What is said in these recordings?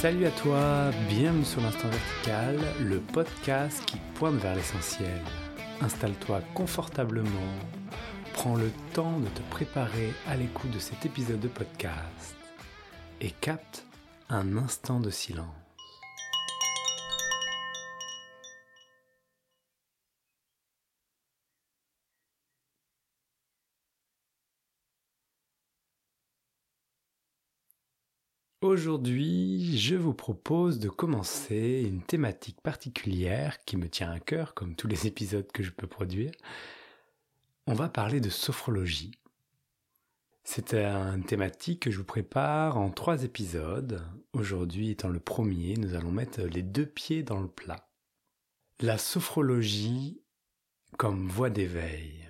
Salut à toi, bienvenue sur l'Instant Vertical, le podcast qui pointe vers l'essentiel. Installe-toi confortablement, prends le temps de te préparer à l'écoute de cet épisode de podcast et capte un instant de silence. Aujourd'hui, je vous propose de commencer une thématique particulière qui me tient à cœur, comme tous les épisodes que je peux produire. On va parler de sophrologie. C'est une thématique que je vous prépare en trois épisodes. Aujourd'hui étant le premier, nous allons mettre les deux pieds dans le plat. La sophrologie comme voie d'éveil.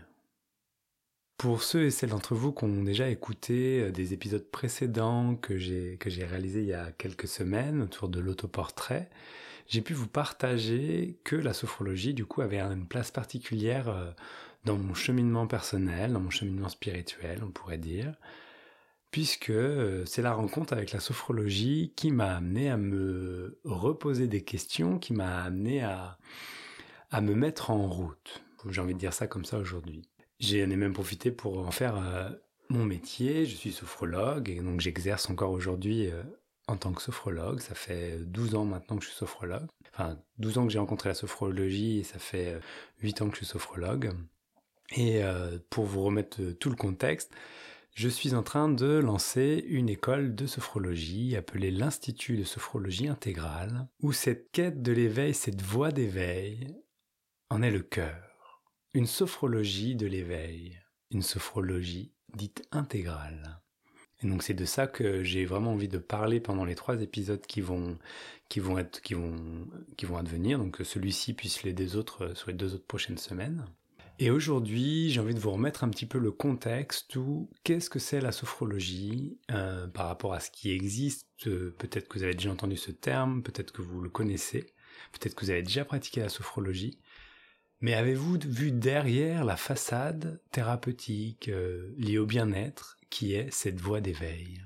Pour ceux et celles d'entre vous qui ont déjà écouté euh, des épisodes précédents que j'ai que réalisés il y a quelques semaines autour de l'autoportrait, j'ai pu vous partager que la sophrologie du coup avait une place particulière euh, dans mon cheminement personnel, dans mon cheminement spirituel, on pourrait dire, puisque euh, c'est la rencontre avec la sophrologie qui m'a amené à me reposer des questions, qui m'a amené à à me mettre en route. J'ai envie de dire ça comme ça aujourd'hui. J'en ai même profité pour en faire euh, mon métier. Je suis sophrologue et donc j'exerce encore aujourd'hui euh, en tant que sophrologue. Ça fait 12 ans maintenant que je suis sophrologue. Enfin, 12 ans que j'ai rencontré la sophrologie et ça fait 8 euh, ans que je suis sophrologue. Et pour vous remettre tout le contexte, je suis en train de lancer une école de sophrologie appelée l'Institut de sophrologie intégrale, où cette quête de l'éveil, cette voie d'éveil, en est le cœur une sophrologie de l'éveil, une sophrologie dite intégrale. Et donc c'est de ça que j'ai vraiment envie de parler pendant les trois épisodes qui vont advenir. Donc celui-ci puisse les deux autres sur les deux autres prochaines semaines. Et aujourd'hui, j'ai envie de vous remettre un petit peu le contexte ou qu'est-ce que c'est la sophrologie euh, par rapport à ce qui existe. Euh, peut-être que vous avez déjà entendu ce terme, peut-être que vous le connaissez, peut-être que vous avez déjà pratiqué la sophrologie. Mais avez-vous vu derrière la façade thérapeutique euh, liée au bien-être qui est cette voie d'éveil?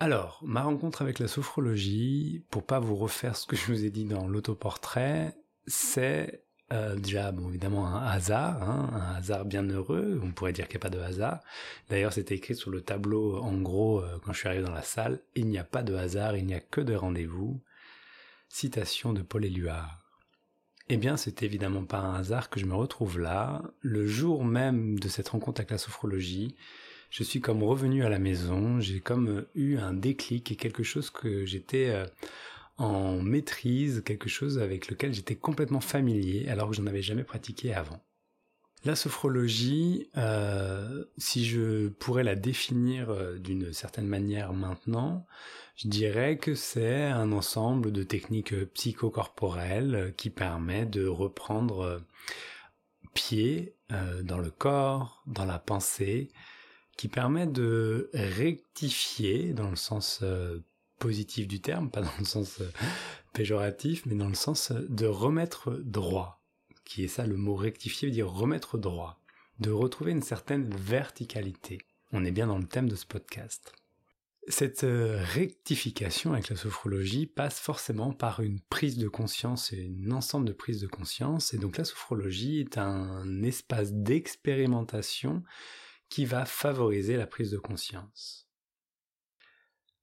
Alors, ma rencontre avec la sophrologie, pour pas vous refaire ce que je vous ai dit dans l'autoportrait, c'est euh, déjà, évidemment, un hasard, hein, un hasard bien heureux. On pourrait dire qu'il n'y a pas de hasard. D'ailleurs, c'était écrit sur le tableau, en gros, euh, quand je suis arrivé dans la salle, il n'y a pas de hasard, il n'y a que de rendez-vous. Citation de Paul Éluard. Eh bien, c'est évidemment pas un hasard que je me retrouve là. Le jour même de cette rencontre avec la sophrologie, je suis comme revenu à la maison, j'ai comme euh, eu un déclic et quelque chose que j'étais euh, en maîtrise, quelque chose avec lequel j'étais complètement familier alors que j'en avais jamais pratiqué avant. La sophrologie, euh, si je pourrais la définir euh, d'une certaine manière maintenant, je dirais que c'est un ensemble de techniques psychocorporelles qui permet de reprendre pied euh, dans le corps, dans la pensée, qui permet de rectifier dans le sens positif du terme, pas dans le sens péjoratif, mais dans le sens de remettre droit qui est ça le mot rectifier, veut dire remettre droit, de retrouver une certaine verticalité. On est bien dans le thème de ce podcast. Cette euh, rectification avec la sophrologie passe forcément par une prise de conscience et un ensemble de prises de conscience. Et donc la sophrologie est un espace d'expérimentation qui va favoriser la prise de conscience.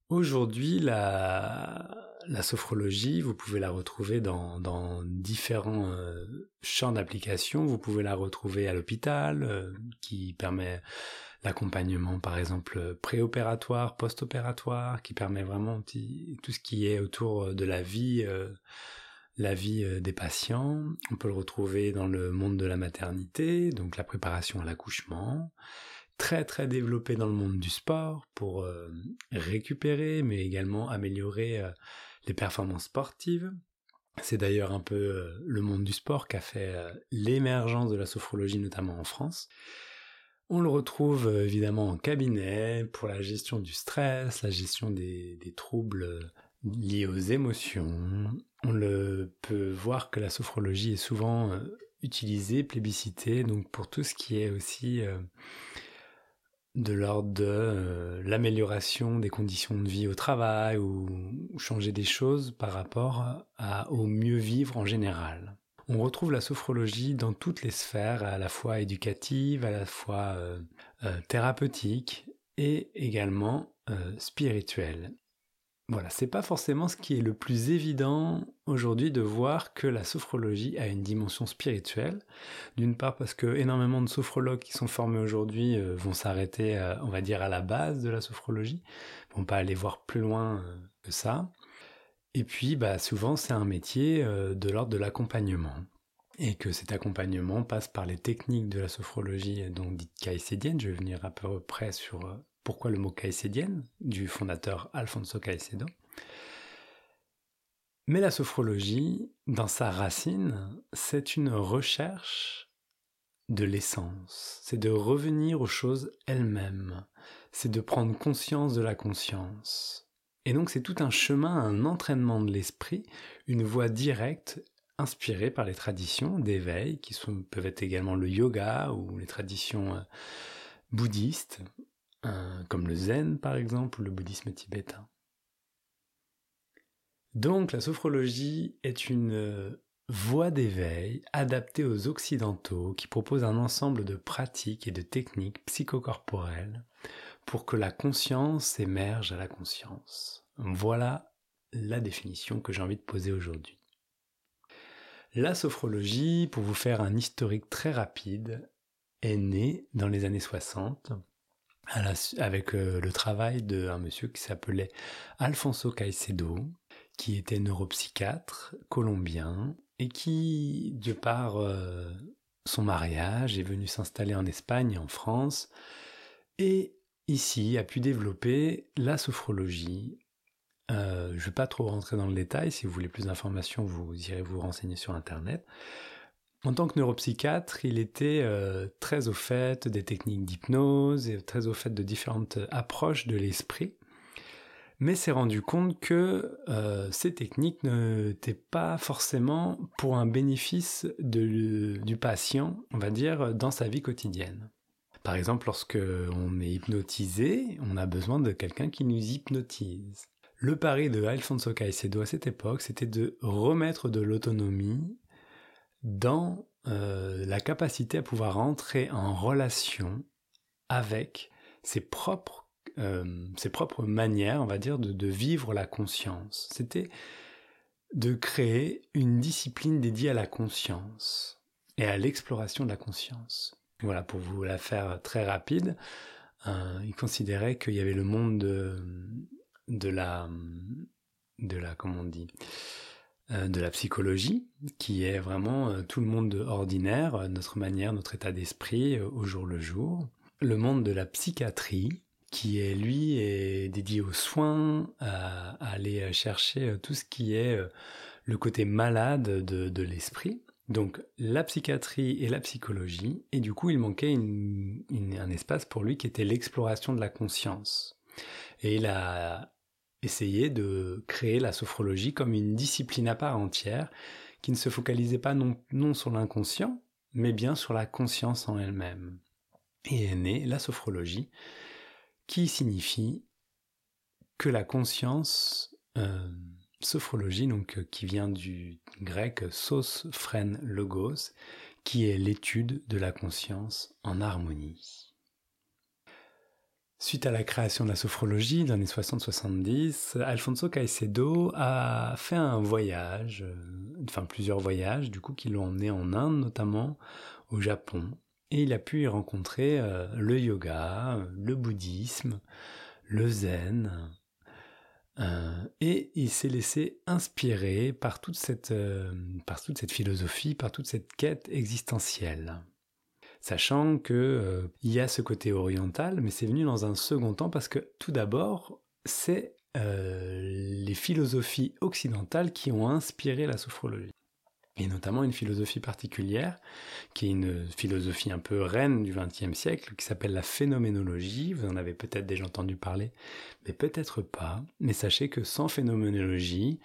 Aujourd'hui, la, la sophrologie, vous pouvez la retrouver dans, différents euh, champs d'application. Vous pouvez la retrouver à l'hôpital, euh, qui permet l'accompagnement, par exemple, préopératoire, post-opératoire, qui permet vraiment tout ce qui est autour de la vie, euh, la vie des patients. On peut le retrouver dans le monde de la maternité, donc la préparation à l'accouchement très très développé dans le monde du sport pour récupérer mais également améliorer les performances sportives. C'est d'ailleurs un peu euh, le monde du sport qui a fait euh, l'émergence de la sophrologie, notamment en France. On le retrouve euh, évidemment en cabinet pour la gestion du stress, la gestion des, troubles liés aux émotions. On le peut voir que la sophrologie est souvent utilisée, plébiscitée, donc pour tout ce qui est aussi de l'ordre de euh, l'amélioration des conditions de vie au travail ou, changer des choses par rapport au mieux vivre en général. On retrouve la sophrologie dans toutes les sphères, à la fois éducative, à la fois euh, euh, thérapeutique et également spirituelle. Voilà, c'est pas forcément ce qui est le plus évident aujourd'hui de voir que la sophrologie a une dimension spirituelle. D'une part parce que énormément de sophrologues qui sont formés aujourd'hui euh, vont s'arrêter, euh, on va dire, à la base de la sophrologie, vont pas aller voir plus loin euh, que ça. Et puis, bah, souvent, c'est un métier de l'ordre de l'accompagnement. Et que cet accompagnement passe par les techniques de la sophrologie, donc dites caïcédienne. Je vais venir à peu près sur pourquoi le mot caïcédienne du fondateur Alfonso Caicedo. Mais la sophrologie, dans sa racine, c'est une recherche de l'essence, c'est de revenir aux choses elles-mêmes, c'est de prendre conscience de la conscience. Et donc c'est tout un chemin, un entraînement de l'esprit, une voie directe inspirée par les traditions d'éveil, qui peuvent être également le yoga ou les traditions comme le zen par exemple, ou le bouddhisme tibétain. Donc la sophrologie est une euh, voie d'éveil adaptée aux occidentaux qui propose un ensemble de pratiques et de techniques psychocorporelles pour que la conscience émerge à la conscience. Voilà la définition que j'ai envie de poser aujourd'hui. La sophrologie, pour vous faire un historique très rapide, est née dans les années 60 avec euh, le travail d'un monsieur qui s'appelait Alfonso Caicedo, qui était neuropsychiatre colombien et qui, de par euh, son mariage, est venu s'installer en Espagne et en France, et ici a pu développer la sophrologie. Euh, je ne vais pas trop rentrer dans le détail, si vous voulez plus d'informations, vous irez vous renseigner sur Internet. En tant que neuropsychiatre, il était euh, très au fait des techniques d'hypnose et très au fait de différentes approches de l'esprit, mais s'est rendu compte que euh, ces techniques n'étaient pas forcément pour un bénéfice du patient, on va dire, dans sa vie quotidienne. Par exemple, lorsque on est hypnotisé, on a besoin de quelqu'un qui nous hypnotise. Le pari de Alfonso Caicedo à cette époque, c'était de remettre de l'autonomie dans euh, la capacité à pouvoir entrer en relation avec ses propres, euh, ses propres manières, on va dire, de, vivre la conscience. C'était de créer une discipline dédiée à la conscience et à l'exploration de la conscience. Voilà, pour vous la faire très rapide, euh, il considérait qu'il y avait le monde de, de la, de la, comment on dit, de la psychologie, qui est vraiment euh, tout le monde ordinaire, euh, notre manière, notre état d'esprit au jour le jour. Le monde de la psychiatrie, qui est lui est dédié aux soins, à, aller chercher tout ce qui est le côté malade de, l'esprit. Donc la psychiatrie et la psychologie, et du coup il manquait un espace pour lui qui était l'exploration de la conscience. Et il a essayer de créer la sophrologie comme une discipline à part entière qui ne se focalisait pas non, sur l'inconscient, mais bien sur la conscience en elle-même. Et est née la sophrologie, qui signifie que la conscience, euh, sophrologie, donc euh, qui vient du grec sos phren logos, qui est l'étude de la conscience en harmonie. Suite à la création de la sophrologie dans les 60-70, Alfonso Caicedo a fait un voyage, euh, enfin plusieurs voyages, du coup, qui l'ont emmené en Inde notamment, au Japon. Et il a pu y rencontrer euh, le yoga, le bouddhisme, le zen. Euh, et il s'est laissé inspirer par toute cette, par toute cette philosophie, par toute cette quête existentielle sachant que euh, y a ce côté oriental, mais c'est venu dans un second temps parce que tout d'abord, c'est euh, les philosophies occidentales qui ont inspiré la sophrologie. Et notamment une philosophie particulière, qui est une philosophie un peu reine du XXe siècle, qui s'appelle la phénoménologie. Vous en avez peut-être déjà entendu parler, mais peut-être pas. Mais sachez que sans phénoménologie,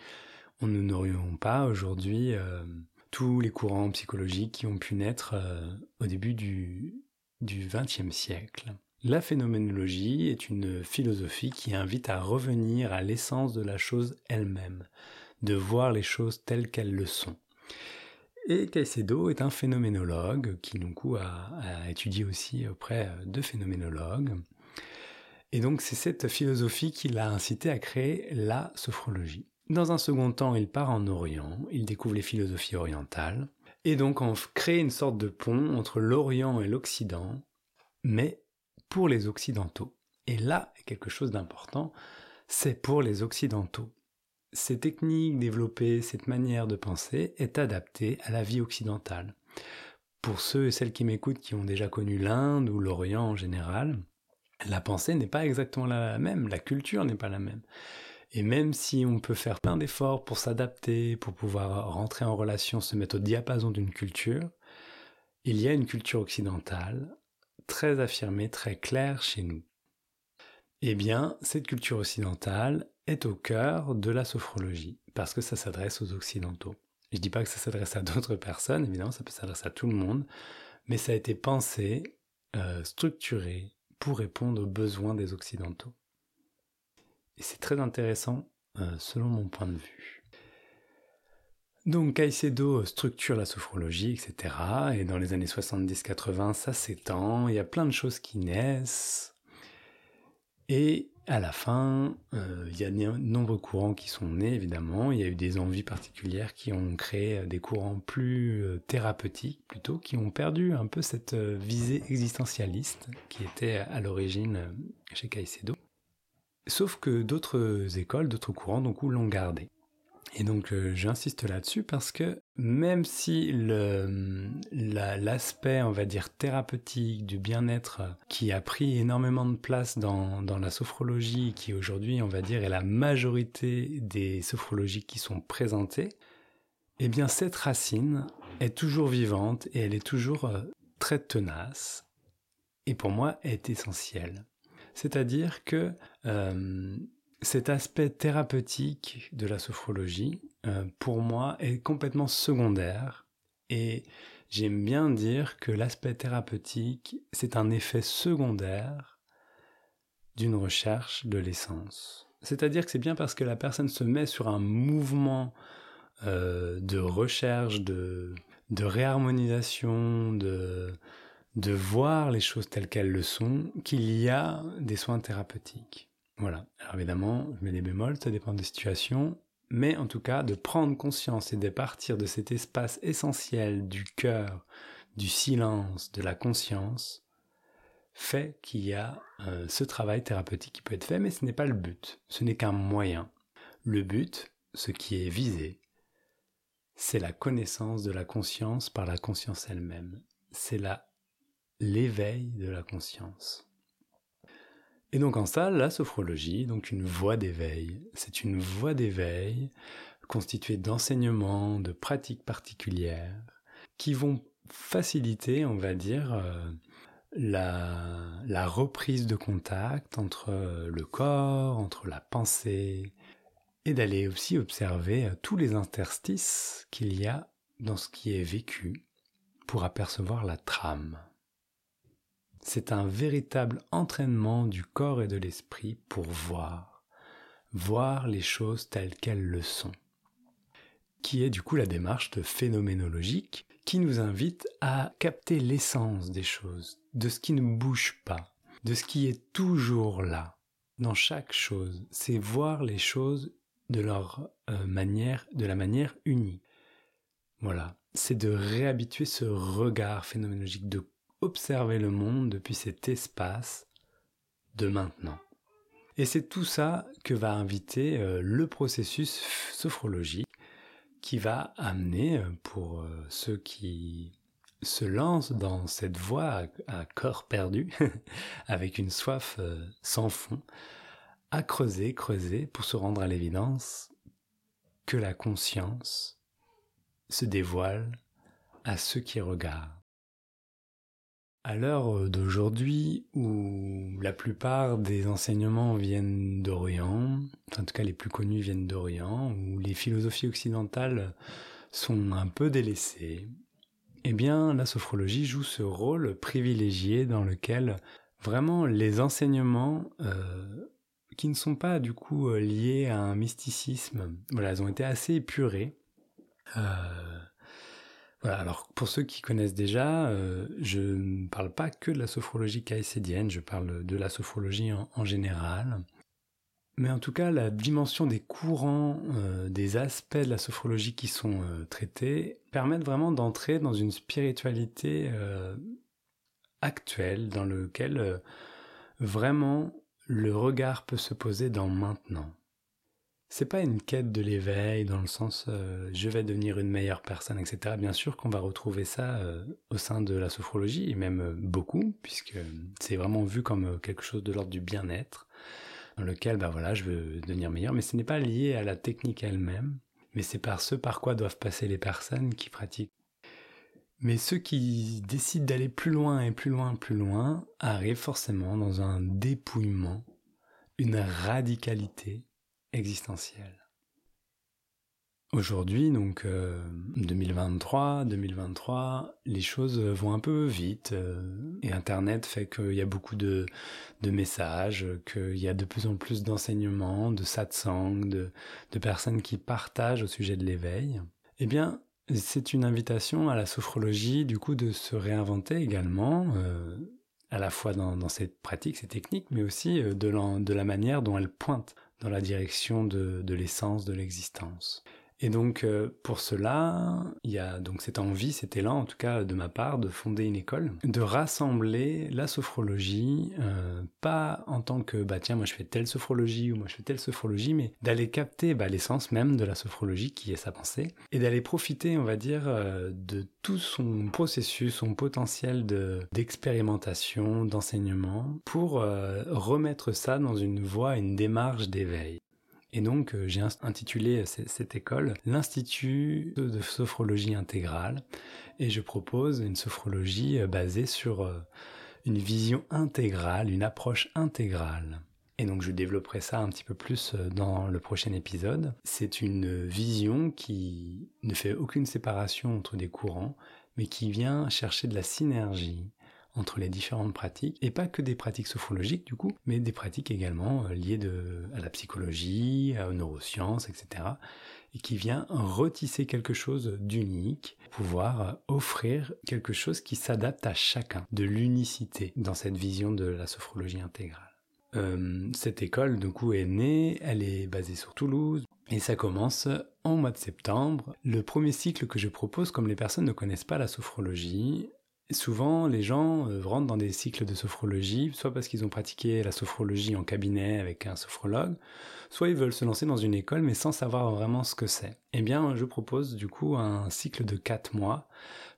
on n'aurions pas aujourd'hui euh, tous les courants psychologiques qui ont pu naître euh, au début du XXe siècle. La phénoménologie est une philosophie qui invite à revenir à l'essence de la chose elle-même, de voir les choses telles qu'elles le sont. Et Caicedo est un phénoménologue qui, du coup, a, a, étudié aussi auprès de phénoménologues. Et donc, c'est cette philosophie qui l'a incité à créer la sophrologie. Dans un second temps, il part en Orient, il découvre les philosophies orientales, et donc on crée une sorte de pont entre l'Orient et l'Occident, mais pour les Occidentaux. Et là, quelque chose d'important, c'est pour les Occidentaux. Ces techniques développées, cette manière de penser est adaptée à la vie occidentale. Pour ceux et celles qui m'écoutent qui ont déjà connu l'Inde ou l'Orient en général, la pensée n'est pas exactement la même, la culture n'est pas la même. Et même si on peut faire plein d'efforts pour s'adapter, pour pouvoir rentrer en relation, se mettre au diapason d'une culture, il y a une culture occidentale très affirmée, très claire chez nous. Eh bien, cette culture occidentale est au cœur de la sophrologie, parce que ça s'adresse aux occidentaux. Je ne dis pas que ça s'adresse à d'autres personnes, évidemment, ça peut s'adresser à tout le monde, mais ça a été pensé, euh, structuré, pour répondre aux besoins des occidentaux. Et c'est très intéressant euh, selon mon point de vue. Donc Caicedo structure la sophrologie, etc. Et dans les années 70-80, ça s'étend, il y a plein de choses qui naissent. Et à la fin, euh, il y a de nombreux courants qui sont nés, évidemment. Il y a eu des envies particulières qui ont créé des courants plus euh, thérapeutiques, plutôt, qui ont perdu un peu cette visée existentialiste qui était à l'origine chez Caicedo. Sauf que d'autres écoles, d'autres courants, donc, l'ont gardé. Et donc euh, j'insiste là-dessus parce que même si l'aspect, on va dire, thérapeutique du bien-être qui a pris énormément de place dans, dans la sophrologie, qui aujourd'hui, on va dire, est la majorité des sophrologies qui sont présentées, eh bien cette racine est toujours vivante et elle est toujours euh, très tenace. Et pour moi, est essentielle. C'est-à-dire que euh, cet aspect thérapeutique de la sophrologie, euh, pour moi, est complètement secondaire. Et j'aime bien dire que l'aspect thérapeutique, c'est un effet secondaire d'une recherche de l'essence. C'est-à-dire que c'est bien parce que la personne se met sur un mouvement euh, de recherche, de, de réharmonisation, de, de voir les choses telles qu'elles le sont, qu'il y a des soins thérapeutiques. Voilà. Alors évidemment, je mets des bémols, ça dépend des situations, mais en tout cas, de prendre conscience et de partir de cet espace essentiel du cœur, du silence, de la conscience, fait qu'il y a euh, ce travail thérapeutique qui peut être fait, mais ce n'est pas le but, ce n'est qu'un moyen. Le but, ce qui est visé, c'est la connaissance de la conscience par la conscience elle-même. C'est la l'éveil de la conscience. Et donc en ça, la sophrologie, donc une voie d'éveil, c'est une voie d'éveil constituée d'enseignements, de pratiques particulières, qui vont faciliter, on va dire, euh, la, reprise de contact entre le corps, entre la pensée, et d'aller aussi observer euh, tous les interstices qu'il y a dans ce qui est vécu pour apercevoir la trame. C'est un véritable entraînement du corps et de l'esprit pour voir, voir les choses telles qu'elles le sont, qui est du coup la démarche de phénoménologique qui nous invite à capter l'essence des choses, de ce qui ne bouge pas, de ce qui est toujours là, dans chaque chose. C'est voir les choses de leur euh, manière, de la manière unie. Voilà, c'est de réhabituer ce regard phénoménologique, de observer le monde depuis cet espace de maintenant. Et c'est tout ça que va inviter euh, le processus sophrologique qui va amener euh, pour euh, ceux qui se lancent dans cette voie à, corps perdu, avec une soif sans fond, à creuser, creuser pour se rendre à l'évidence que la conscience se dévoile à ceux qui regardent. À l'heure euh, d'aujourd'hui, où la plupart des enseignements viennent d'Orient, en tout cas les plus connus viennent d'Orient, où les philosophies occidentales sont un peu délaissées, eh bien la sophrologie joue ce rôle privilégié dans lequel vraiment les enseignements qui ne sont pas du coup liés à un mysticisme. Voilà, ils ont été assez épurés. Alors pour ceux qui connaissent déjà, euh, je ne parle pas que de la sophrologie caïcédienne, je parle de la sophrologie en, général. Mais en tout cas, la dimension des courants, euh, des aspects de la sophrologie qui sont euh, traités, permettent vraiment d'entrer dans une spiritualité actuelle, dans lequel vraiment le regard peut se poser dans maintenant c'est pas une quête de l'éveil dans le sens euh, je vais devenir une meilleure personne, etc. Bien sûr qu'on va retrouver ça euh, au sein de la sophrologie, et même euh, beaucoup, puisque c'est vraiment vu comme quelque chose de l'ordre du bien-être, dans lequel, bah voilà, je veux devenir meilleur, mais ce n'est pas lié à la technique elle-même, mais c'est par ce par quoi doivent passer les personnes qui pratiquent. Mais ceux qui décident d'aller plus loin et plus loin, plus loin, arrivent forcément dans un dépouillement, une radicalité, existentielle. Aujourd'hui, donc 2023, euh, 2023, les choses vont un peu vite euh, et Internet fait qu'il y a beaucoup de, messages, qu'il y a de plus en plus d'enseignements, de satsang, de, de personnes qui partagent au sujet de l'éveil. Eh bien, c'est une invitation à la sophrologie, du coup, de se réinventer également, euh, à la fois dans, dans cette pratique, ces techniques, mais aussi de, de la manière dont elle pointe dans la direction de, l'essence de l'existence. Et donc euh, pour cela, il y a donc cette envie, cet élan en tout cas de ma part de fonder une école, de rassembler la sophrologie, euh, pas en tant que bah tiens moi je fais telle sophrologie ou moi je fais telle sophrologie, mais d'aller capter bah, l'essence même de la sophrologie qui est sa pensée et d'aller profiter on va dire euh, de tout son processus, son potentiel de d'expérimentation, d'enseignement pour remettre ça dans une voie, une démarche d'éveil. Et donc euh, j'ai intitulé cette école l'Institut de sophrologie intégrale et je propose une sophrologie euh, basée sur euh, une vision intégrale, une approche intégrale. Et donc je développerai ça un petit peu plus dans le prochain épisode. C'est une vision qui ne fait aucune séparation entre des courants, mais qui vient chercher de la synergie entre les différentes pratiques, et pas que des pratiques sophrologiques du coup, mais des pratiques également euh, liées à la psychologie, aux neurosciences, etc. Et qui vient retisser quelque chose d'unique, pouvoir euh, offrir quelque chose qui s'adapte à chacun, de l'unicité dans cette vision de la sophrologie intégrale. Euh, cette école, du coup, est née, elle est basée sur Toulouse, et ça commence en mois de septembre. Le premier cycle que je propose, comme les personnes ne connaissent pas la sophrologie, Souvent, les gens euh, rentrent dans des cycles de sophrologie, soit parce qu'ils ont pratiqué la sophrologie en cabinet avec un sophrologue, soit ils veulent se lancer dans une école mais sans savoir vraiment ce que c'est. Eh bien, je propose du coup un cycle de 4 mois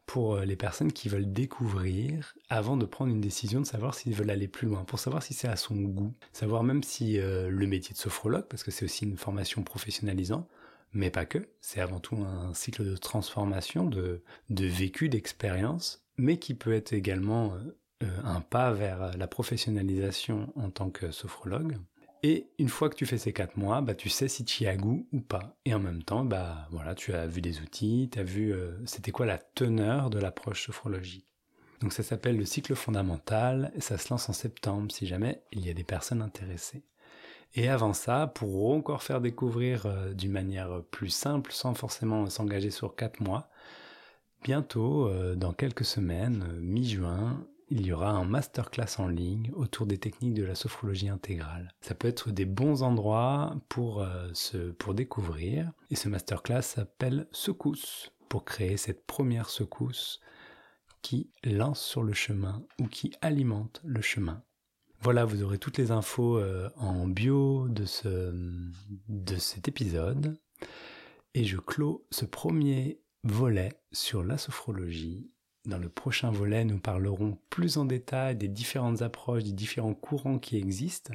pour euh, les personnes qui veulent découvrir avant de prendre une décision de savoir s'ils veulent aller plus loin, pour savoir si c'est à son goût, savoir même si euh, le métier de sophrologue, parce que c'est aussi une formation professionnalisante, mais pas que, c'est avant tout un cycle de transformation, de, de vécu, d'expérience, mais qui peut être également euh, un pas vers la professionnalisation en tant que sophrologue. Et une fois que tu fais ces quatre mois, bah, tu sais si tu y as goût ou pas. Et en même temps, bah, voilà, tu as vu des outils, tu as vu euh, c'était quoi la teneur de l'approche sophrologique. Donc ça s'appelle le cycle fondamental et ça se lance en septembre si jamais il y a des personnes intéressées. Et avant ça, pour encore faire découvrir euh, d'une manière plus simple, sans forcément s'engager sur quatre mois, Bientôt, euh, dans quelques semaines, euh, mi-juin, il y aura un masterclass en ligne autour des techniques de la sophrologie intégrale. Ça peut être des bons endroits pour, euh, pour découvrir. Et ce masterclass s'appelle Secousse, pour créer cette première secousse qui lance sur le chemin ou qui alimente le chemin. Voilà, vous aurez toutes les infos en bio de cet épisode. Et je clôt ce premier volet sur la sophrologie. Dans le prochain volet, nous parlerons plus en détail des différentes approches, des différents courants qui existent,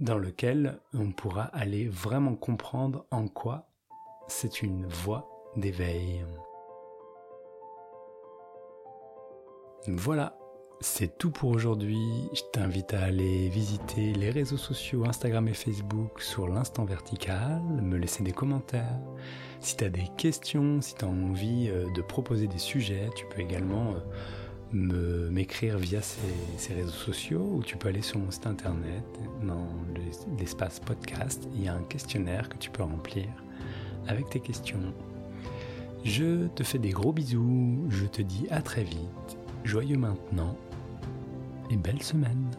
dans lequel on pourra aller vraiment comprendre en quoi c'est une voie d'éveil. Voilà, c'est tout pour aujourd'hui. Je t'invite à aller visiter les réseaux sociaux Instagram et Facebook sur l'instant vertical, me laisser des commentaires. Si tu as des questions, si tu as envie euh, de proposer des sujets, tu peux également euh, m'écrire via ces, réseaux sociaux ou tu peux aller sur mon site internet dans l'espace podcast. Il y a un questionnaire que tu peux remplir avec tes questions. Je te fais des gros bisous, je te dis à très vite, joyeux maintenant et belle semaine.